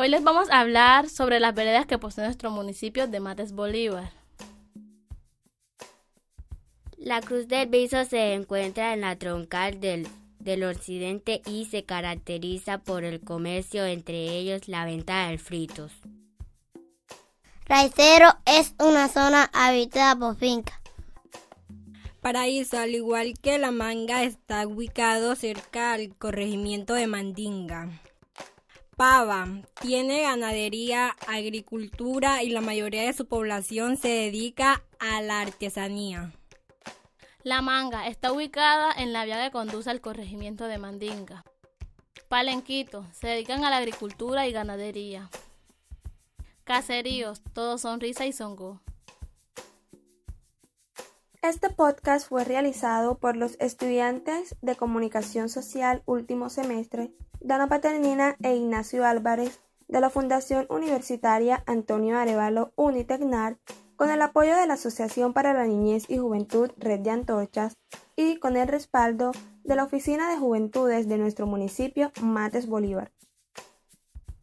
Hoy les vamos a hablar sobre las veredas que posee nuestro municipio de Mates Bolívar. La Cruz del Viso se encuentra en la troncal del, del occidente y se caracteriza por el comercio, entre ellos la venta de fritos. Raicero es una zona habitada por fincas. Paraíso, al igual que La Manga, está ubicado cerca al corregimiento de Mandinga. Pava tiene ganadería, agricultura y la mayoría de su población se dedica a la artesanía. La Manga está ubicada en la vía que conduce al corregimiento de Mandinga. Palenquito se dedican a la agricultura y ganadería. Caseríos, todos son risa y songo. Este podcast fue realizado por los estudiantes de Comunicación Social último semestre, Dana Paternina e Ignacio Álvarez, de la Fundación Universitaria Antonio Arevalo Unitecnar, con el apoyo de la Asociación para la Niñez y Juventud Red de Antorchas y con el respaldo de la Oficina de Juventudes de nuestro municipio Mates Bolívar.